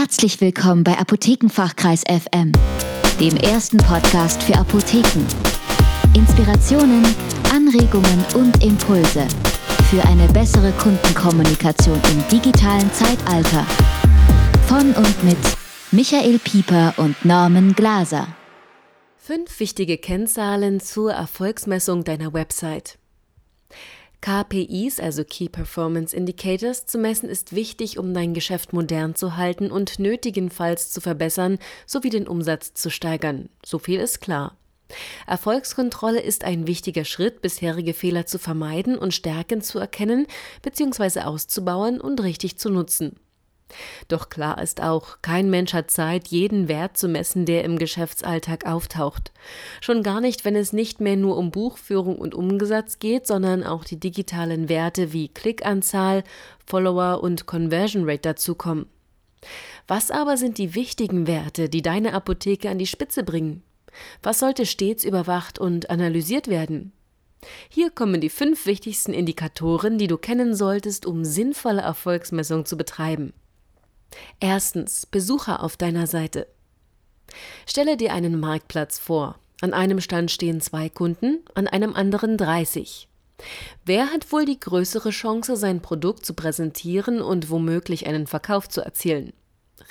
Herzlich willkommen bei Apothekenfachkreis FM, dem ersten Podcast für Apotheken. Inspirationen, Anregungen und Impulse für eine bessere Kundenkommunikation im digitalen Zeitalter. Von und mit Michael Pieper und Norman Glaser. Fünf wichtige Kennzahlen zur Erfolgsmessung deiner Website. KPIs, also Key Performance Indicators, zu messen ist wichtig, um dein Geschäft modern zu halten und nötigenfalls zu verbessern sowie den Umsatz zu steigern. So viel ist klar. Erfolgskontrolle ist ein wichtiger Schritt, bisherige Fehler zu vermeiden und Stärken zu erkennen bzw. auszubauen und richtig zu nutzen. Doch klar ist auch, kein Mensch hat Zeit, jeden Wert zu messen, der im Geschäftsalltag auftaucht. Schon gar nicht, wenn es nicht mehr nur um Buchführung und Umsatz geht, sondern auch die digitalen Werte wie Klickanzahl, Follower und Conversion Rate dazukommen. Was aber sind die wichtigen Werte, die deine Apotheke an die Spitze bringen? Was sollte stets überwacht und analysiert werden? Hier kommen die fünf wichtigsten Indikatoren, die du kennen solltest, um sinnvolle Erfolgsmessung zu betreiben. Erstens Besucher auf deiner Seite. Stelle dir einen Marktplatz vor. An einem Stand stehen zwei Kunden, an einem anderen 30. Wer hat wohl die größere Chance, sein Produkt zu präsentieren und womöglich einen Verkauf zu erzielen?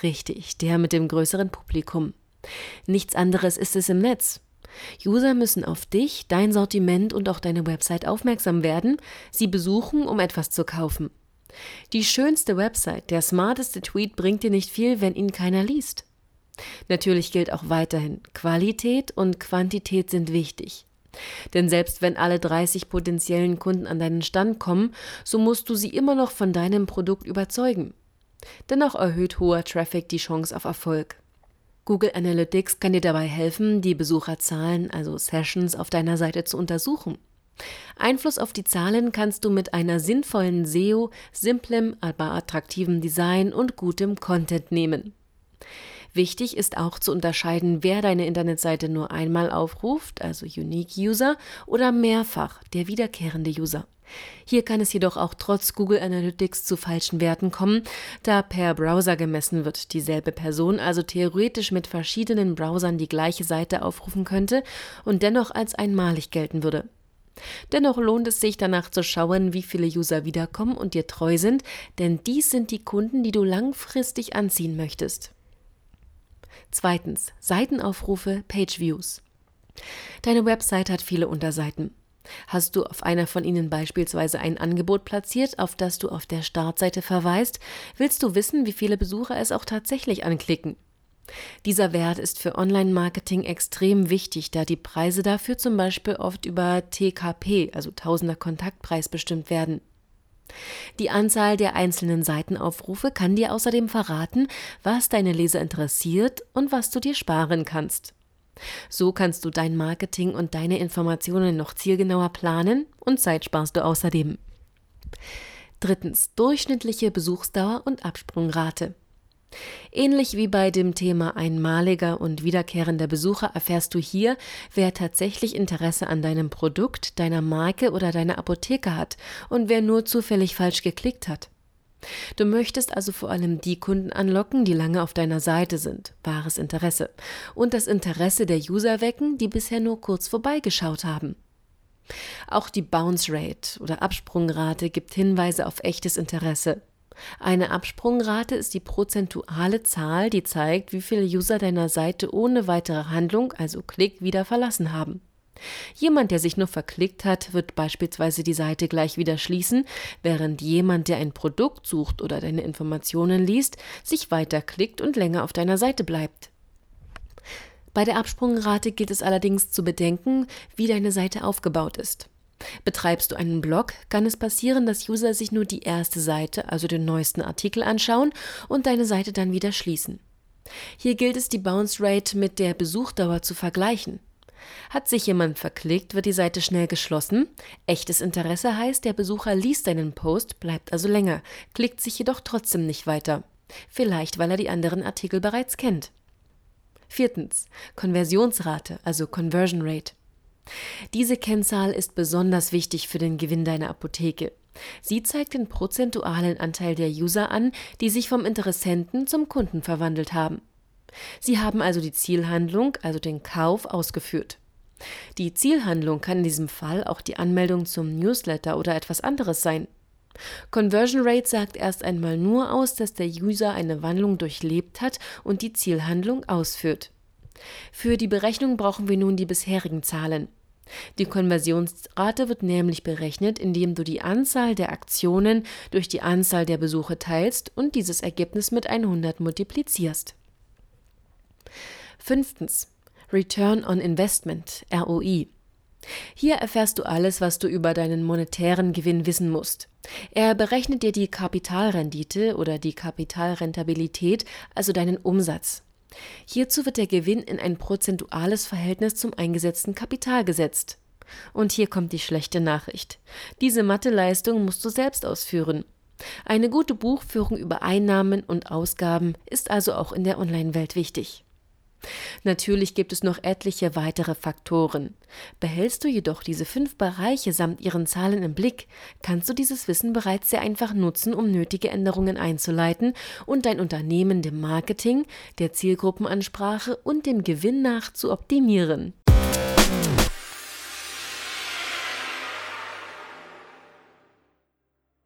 Richtig, der mit dem größeren Publikum. Nichts anderes ist es im Netz. User müssen auf dich, dein Sortiment und auch deine Website aufmerksam werden, sie besuchen, um etwas zu kaufen. Die schönste Website, der smarteste Tweet bringt dir nicht viel, wenn ihn keiner liest. Natürlich gilt auch weiterhin, Qualität und Quantität sind wichtig. Denn selbst wenn alle 30 potenziellen Kunden an deinen Stand kommen, so musst du sie immer noch von deinem Produkt überzeugen. Dennoch erhöht hoher Traffic die Chance auf Erfolg. Google Analytics kann dir dabei helfen, die Besucherzahlen, also Sessions, auf deiner Seite zu untersuchen. Einfluss auf die Zahlen kannst du mit einer sinnvollen SEO, simplem, aber attraktivem Design und gutem Content nehmen. Wichtig ist auch zu unterscheiden, wer deine Internetseite nur einmal aufruft, also Unique User, oder mehrfach, der wiederkehrende User. Hier kann es jedoch auch trotz Google Analytics zu falschen Werten kommen, da per Browser gemessen wird, dieselbe Person also theoretisch mit verschiedenen Browsern die gleiche Seite aufrufen könnte und dennoch als einmalig gelten würde. Dennoch lohnt es sich danach zu schauen, wie viele User wiederkommen und dir treu sind, denn dies sind die Kunden, die du langfristig anziehen möchtest. Zweitens, Seitenaufrufe, Pageviews. Deine Website hat viele Unterseiten. Hast du auf einer von ihnen beispielsweise ein Angebot platziert, auf das du auf der Startseite verweist, willst du wissen, wie viele Besucher es auch tatsächlich anklicken. Dieser Wert ist für Online-Marketing extrem wichtig, da die Preise dafür zum Beispiel oft über TKP, also Tausender Kontaktpreis, bestimmt werden. Die Anzahl der einzelnen Seitenaufrufe kann dir außerdem verraten, was deine Leser interessiert und was du dir sparen kannst. So kannst du dein Marketing und deine Informationen noch zielgenauer planen und Zeit sparst du außerdem. Drittens. Durchschnittliche Besuchsdauer und Absprungrate. Ähnlich wie bei dem Thema einmaliger und wiederkehrender Besucher erfährst du hier, wer tatsächlich Interesse an deinem Produkt, deiner Marke oder deiner Apotheke hat und wer nur zufällig falsch geklickt hat. Du möchtest also vor allem die Kunden anlocken, die lange auf deiner Seite sind, wahres Interesse, und das Interesse der User wecken, die bisher nur kurz vorbeigeschaut haben. Auch die Bounce Rate oder Absprungrate gibt Hinweise auf echtes Interesse. Eine Absprungrate ist die prozentuale Zahl, die zeigt, wie viele User deiner Seite ohne weitere Handlung, also Klick, wieder verlassen haben. Jemand, der sich nur verklickt hat, wird beispielsweise die Seite gleich wieder schließen, während jemand, der ein Produkt sucht oder deine Informationen liest, sich weiterklickt und länger auf deiner Seite bleibt. Bei der Absprungrate gilt es allerdings zu bedenken, wie deine Seite aufgebaut ist. Betreibst du einen Blog, kann es passieren, dass User sich nur die erste Seite, also den neuesten Artikel anschauen und deine Seite dann wieder schließen. Hier gilt es, die Bounce Rate mit der Besuchdauer zu vergleichen. Hat sich jemand verklickt, wird die Seite schnell geschlossen. Echtes Interesse heißt, der Besucher liest deinen Post, bleibt also länger, klickt sich jedoch trotzdem nicht weiter. Vielleicht, weil er die anderen Artikel bereits kennt. Viertens. Konversionsrate, also Conversion Rate. Diese Kennzahl ist besonders wichtig für den Gewinn deiner Apotheke. Sie zeigt den prozentualen Anteil der User an, die sich vom Interessenten zum Kunden verwandelt haben. Sie haben also die Zielhandlung, also den Kauf, ausgeführt. Die Zielhandlung kann in diesem Fall auch die Anmeldung zum Newsletter oder etwas anderes sein. Conversion Rate sagt erst einmal nur aus, dass der User eine Wandlung durchlebt hat und die Zielhandlung ausführt. Für die Berechnung brauchen wir nun die bisherigen Zahlen. Die Konversionsrate wird nämlich berechnet, indem du die Anzahl der Aktionen durch die Anzahl der Besuche teilst und dieses Ergebnis mit 100 multiplizierst. Fünftens. Return on Investment, ROI. Hier erfährst du alles, was du über deinen monetären Gewinn wissen musst. Er berechnet dir die Kapitalrendite oder die Kapitalrentabilität, also deinen Umsatz. Hierzu wird der Gewinn in ein prozentuales Verhältnis zum eingesetzten Kapital gesetzt. Und hier kommt die schlechte Nachricht. Diese Matheleistung musst du selbst ausführen. Eine gute Buchführung über Einnahmen und Ausgaben ist also auch in der Online-Welt wichtig. Natürlich gibt es noch etliche weitere Faktoren. Behältst du jedoch diese fünf Bereiche samt ihren Zahlen im Blick, kannst du dieses Wissen bereits sehr einfach nutzen, um nötige Änderungen einzuleiten und dein Unternehmen dem Marketing, der Zielgruppenansprache und dem Gewinn nach zu optimieren.